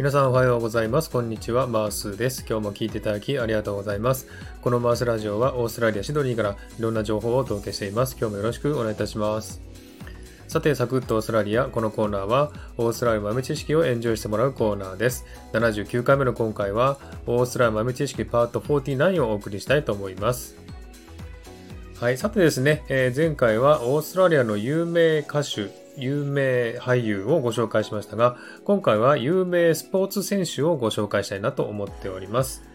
皆さんおはようございます。こんにちは。マースです。今日も聞いていただきありがとうございます。このマースラジオはオーストラリア・シドニーからいろんな情報をお届けしています。今日もよろしくお願いいたします。さて、サクッとオーストラリア。このコーナーは、オーストラリア豆知識をエンジョイしてもらうコーナーです。79回目の今回は、オーストラリア豆知識パート49をお送りしたいと思います。はい。さてですね、えー、前回はオーストラリアの有名歌手、有名俳優をご紹介しましたが、今回は有名スポーツ選手をご紹介したいなと思っております。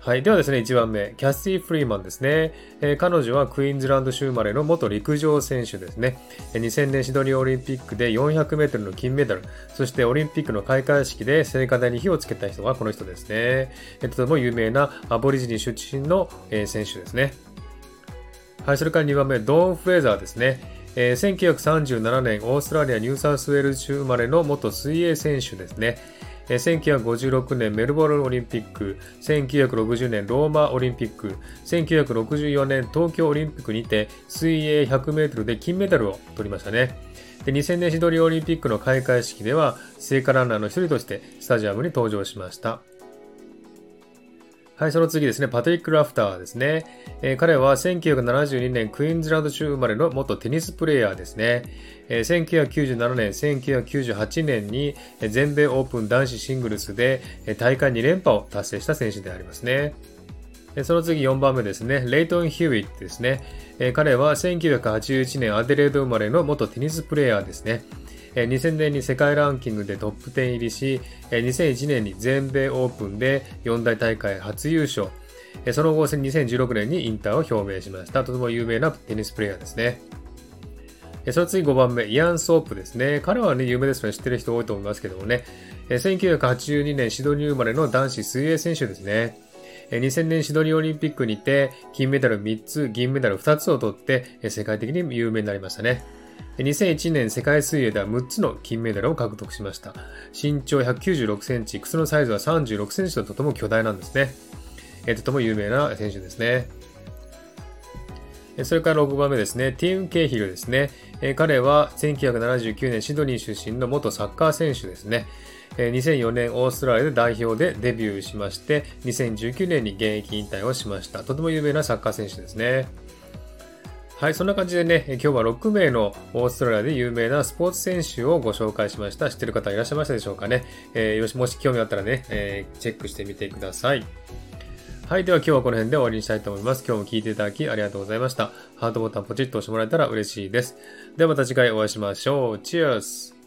はい。ではですね、1番目、キャスティ・フリーマンですね。えー、彼女はクイーンズランド州生まれの元陸上選手ですね。2000年シドニーオリンピックで400メートルの金メダル、そしてオリンピックの開会式で聖火台に火をつけた人がこの人ですね。えー、とても有名なアボリジニ出身の、えー、選手ですね。はい、それから2番目、ドーン・フレーザーですね。えー、1937年、オーストラリア・ニューサウスウェールズ州生まれの元水泳選手ですね。1956年メルボルンオリンピック、1960年ローマオリンピック、1964年東京オリンピックにて水泳100メートルで金メダルを取りましたね。で2000年シドリーオリンピックの開会式では聖火ランナーの一人としてスタジアムに登場しました。はい、その次ですね、パトリック・ラフターですね。えー、彼は1972年クイーンズランド州生まれの元テニスプレーヤーですね。えー、1997年、1998年に全米オープン男子シングルスで大会2連覇を達成した選手でありますね。その次4番目ですね、レイトン・ヒューイットですね。彼は1981年アデレード生まれの元テニスプレーヤーですね。2000年に世界ランキングでトップ10入りし、2001年に全米オープンで四大大会初優勝。その後、2016年に引退を表明しました。とても有名なテニスプレーヤーですね。その次5番目、イアン・ソープですね。彼はね、有名ですので知ってる人多いと思いますけどもね。1982年シドニー生まれの男子水泳選手ですね。2000年シドニーオリンピックにて金メダル3つ、銀メダル2つを取って世界的に有名になりましたね。2001年世界水泳では6つの金メダルを獲得しました。身長196センチ、靴のサイズは36センチととても巨大なんですね。えとても有名な選手ですね。それから6番目ですね、ティーン・ケイヒルですね。彼は1979年シドニー出身の元サッカー選手ですね。2004年オーストラリアで代表でデビューしまして、2019年に現役引退をしました。とても有名なサッカー選手ですね。はい、そんな感じでね、今日は6名のオーストラリアで有名なスポーツ選手をご紹介しました。知ってる方いらっしゃいましたでしょうかね。えー、よし、もし興味あったらね、えー、チェックしてみてください。はい。では今日はこの辺で終わりにしたいと思います。今日も聞いていただきありがとうございました。ハートボタンポチッと押してもらえたら嬉しいです。ではまた次回お会いしましょう。チェアス